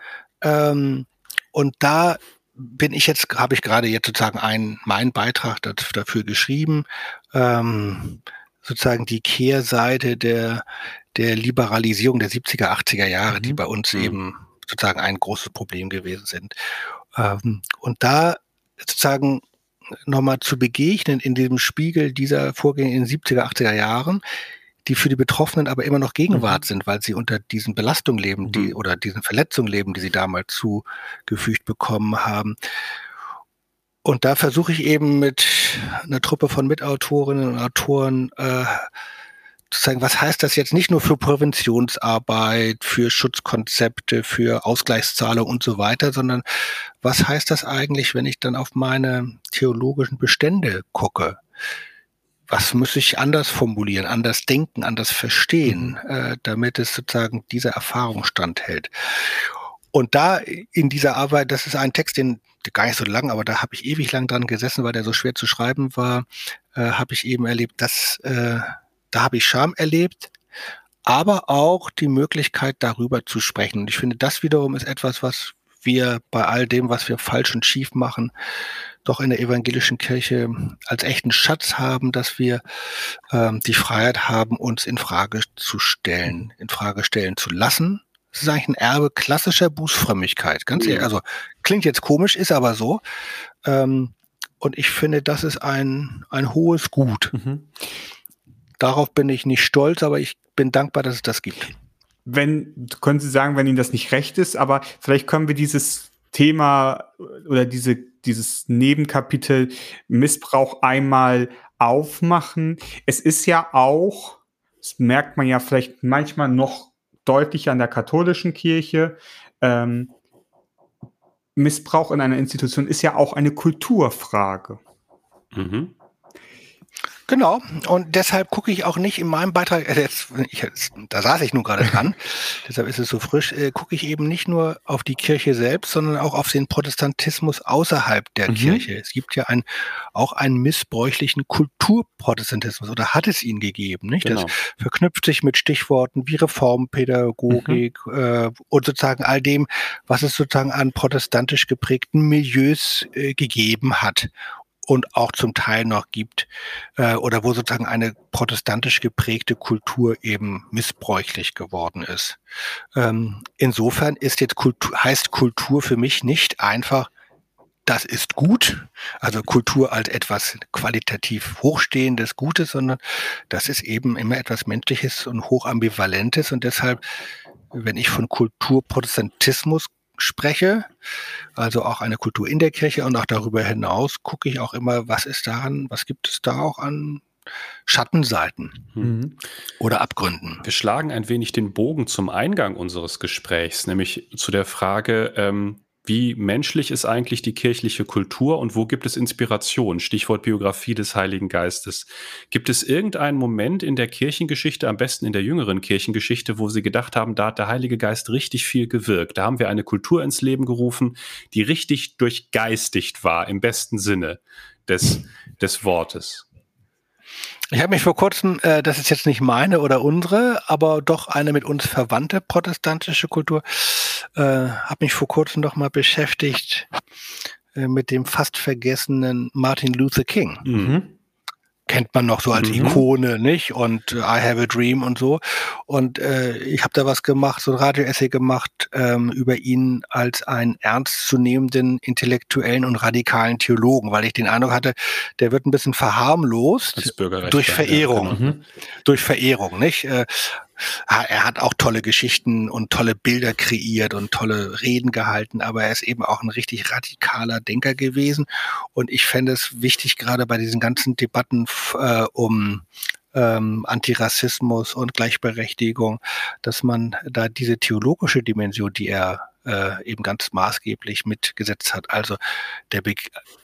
Ähm, und da bin ich jetzt, habe ich gerade jetzt sozusagen einen, meinen Beitrag dafür geschrieben, ähm, sozusagen die Kehrseite der, der Liberalisierung der 70er, 80er Jahre, mhm. die bei uns mhm. eben sozusagen ein großes Problem gewesen sind. Ähm, und da sozusagen nochmal zu begegnen in diesem Spiegel dieser Vorgänge in den 70er, 80er Jahren, die für die Betroffenen aber immer noch Gegenwart mhm. sind, weil sie unter diesen Belastungen leben, die mhm. oder diesen Verletzungen leben, die sie damals zugefügt bekommen haben. Und da versuche ich eben mit einer Truppe von Mitautorinnen und Autoren äh, sozusagen, was heißt das jetzt nicht nur für Präventionsarbeit, für Schutzkonzepte, für Ausgleichszahlung und so weiter, sondern was heißt das eigentlich, wenn ich dann auf meine theologischen Bestände gucke? Was muss ich anders formulieren, anders denken, anders verstehen, mhm. äh, damit es sozusagen dieser Erfahrung standhält? Und da in dieser Arbeit, das ist ein Text, den gar nicht so lang, aber da habe ich ewig lang dran gesessen, weil der so schwer zu schreiben war, äh, habe ich eben erlebt, dass äh, da habe ich Scham erlebt, aber auch die Möglichkeit, darüber zu sprechen. Und ich finde, das wiederum ist etwas, was wir bei all dem, was wir falsch und schief machen, doch in der evangelischen Kirche als echten Schatz haben, dass wir ähm, die Freiheit haben, uns in Frage zu stellen, in Frage stellen zu lassen. Das ist eigentlich ein Erbe klassischer Bußfrömmigkeit. Ganz ehrlich, also klingt jetzt komisch, ist aber so. Ähm, und ich finde, das ist ein, ein hohes Gut. Mhm. Darauf bin ich nicht stolz, aber ich bin dankbar, dass es das gibt. Wenn, können Sie sagen, wenn Ihnen das nicht recht ist, aber vielleicht können wir dieses Thema oder diese, dieses Nebenkapitel Missbrauch einmal aufmachen. Es ist ja auch, das merkt man ja vielleicht manchmal noch deutlicher an der katholischen Kirche, ähm, Missbrauch in einer Institution ist ja auch eine Kulturfrage. Mhm. Genau. Und deshalb gucke ich auch nicht in meinem Beitrag, äh, jetzt, ich, da saß ich nun gerade dran, deshalb ist es so frisch, äh, gucke ich eben nicht nur auf die Kirche selbst, sondern auch auf den Protestantismus außerhalb der mhm. Kirche. Es gibt ja ein, auch einen missbräuchlichen Kulturprotestantismus oder hat es ihn gegeben, nicht? Genau. Das verknüpft sich mit Stichworten wie Reformpädagogik mhm. äh, und sozusagen all dem, was es sozusagen an protestantisch geprägten Milieus äh, gegeben hat und auch zum Teil noch gibt äh, oder wo sozusagen eine protestantisch geprägte Kultur eben missbräuchlich geworden ist. Ähm, insofern ist jetzt Kultur, heißt Kultur für mich nicht einfach, das ist gut, also Kultur als etwas qualitativ hochstehendes, Gutes, sondern das ist eben immer etwas Menschliches und hochambivalentes und deshalb, wenn ich von Kulturprotestantismus spreche, also auch eine Kultur in der Kirche und auch darüber hinaus gucke ich auch immer, was ist daran, was gibt es da auch an Schattenseiten mhm. oder Abgründen. Wir schlagen ein wenig den Bogen zum Eingang unseres Gesprächs, nämlich zu der Frage, ähm, wie menschlich ist eigentlich die kirchliche Kultur und wo gibt es Inspiration? Stichwort Biografie des Heiligen Geistes. Gibt es irgendeinen Moment in der Kirchengeschichte, am besten in der jüngeren Kirchengeschichte, wo Sie gedacht haben, da hat der Heilige Geist richtig viel gewirkt? Da haben wir eine Kultur ins Leben gerufen, die richtig durchgeistigt war, im besten Sinne des, des Wortes. Ich habe mich vor kurzem, äh, das ist jetzt nicht meine oder unsere, aber doch eine mit uns verwandte protestantische Kultur, äh, habe mich vor kurzem noch mal beschäftigt äh, mit dem fast vergessenen Martin Luther King. Mhm kennt man noch so als mhm. Ikone, nicht? Und äh, I Have a Dream und so. Und äh, ich habe da was gemacht, so ein Radio-Essay gemacht ähm, über ihn als einen ernstzunehmenden intellektuellen und radikalen Theologen, weil ich den Eindruck hatte, der wird ein bisschen verharmlost durch Verehrung. Ja, genau. Durch Verehrung, nicht? Äh, er hat auch tolle Geschichten und tolle Bilder kreiert und tolle Reden gehalten, aber er ist eben auch ein richtig radikaler Denker gewesen. Und ich fände es wichtig, gerade bei diesen ganzen Debatten äh, um ähm, Antirassismus und Gleichberechtigung, dass man da diese theologische Dimension, die er äh, eben ganz maßgeblich mitgesetzt hat. Also der Be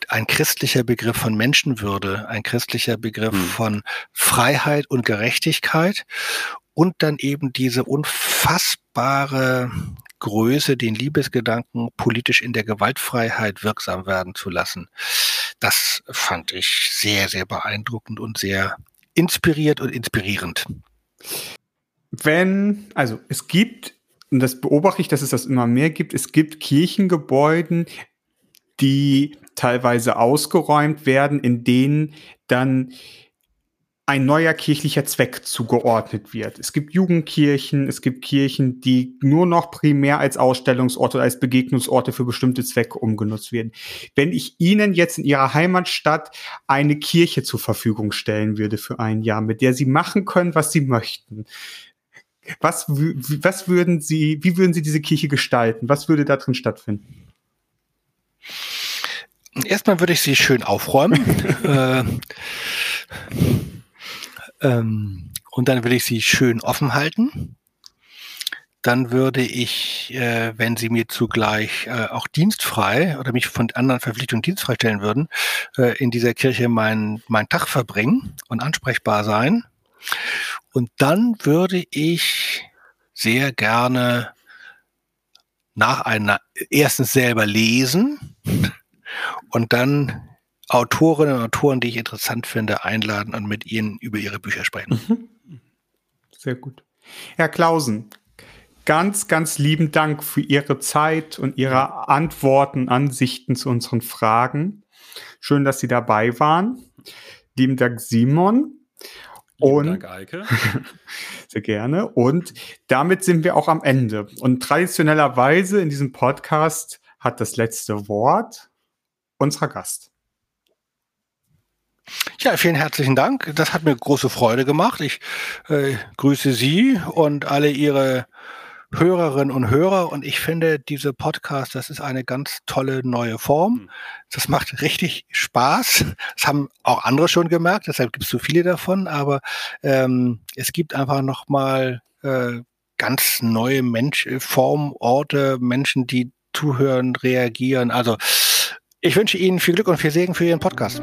ein christlicher Begriff von Menschenwürde, ein christlicher Begriff hm. von Freiheit und Gerechtigkeit und dann eben diese unfassbare Größe, den Liebesgedanken politisch in der Gewaltfreiheit wirksam werden zu lassen. Das fand ich sehr, sehr beeindruckend und sehr inspiriert und inspirierend. Wenn, also es gibt, und das beobachte ich, dass es das immer mehr gibt, es gibt Kirchengebäuden, die teilweise ausgeräumt werden, in denen dann ein neuer kirchlicher Zweck zugeordnet wird. Es gibt Jugendkirchen, es gibt Kirchen, die nur noch primär als Ausstellungsorte, als Begegnungsorte für bestimmte Zwecke umgenutzt werden. Wenn ich Ihnen jetzt in Ihrer Heimatstadt eine Kirche zur Verfügung stellen würde für ein Jahr, mit der Sie machen können, was Sie möchten, was, was würden Sie, wie würden Sie diese Kirche gestalten? Was würde da drin stattfinden? Erstmal würde ich sie schön aufräumen. äh, ähm, und dann will ich sie schön offen halten. Dann würde ich, äh, wenn sie mir zugleich äh, auch dienstfrei oder mich von anderen Verpflichtungen dienstfrei stellen würden, äh, in dieser Kirche meinen mein Tag verbringen und ansprechbar sein. Und dann würde ich sehr gerne nach einer erstens selber lesen und dann Autorinnen und Autoren, die ich interessant finde, einladen und mit ihnen über ihre Bücher sprechen. Mhm. Sehr gut. Herr Klausen, ganz, ganz lieben Dank für Ihre Zeit und Ihre Antworten, Ansichten zu unseren Fragen. Schön, dass Sie dabei waren. Lieben Dank, Simon. Und Dank, Eike. sehr gerne. Und damit sind wir auch am Ende. Und traditionellerweise in diesem Podcast hat das letzte Wort unserer Gast. Ja, vielen herzlichen Dank. Das hat mir große Freude gemacht. Ich äh, grüße Sie und alle Ihre Hörerinnen und Hörer. Und ich finde, diese Podcast, das ist eine ganz tolle neue Form. Hm. Das macht richtig Spaß. Das haben auch andere schon gemerkt, deshalb gibt es so viele davon. Aber ähm, es gibt einfach nochmal äh, ganz neue Mensch Formen, Orte, Menschen, die zuhören, reagieren. Also ich wünsche Ihnen viel Glück und viel Segen für Ihren Podcast.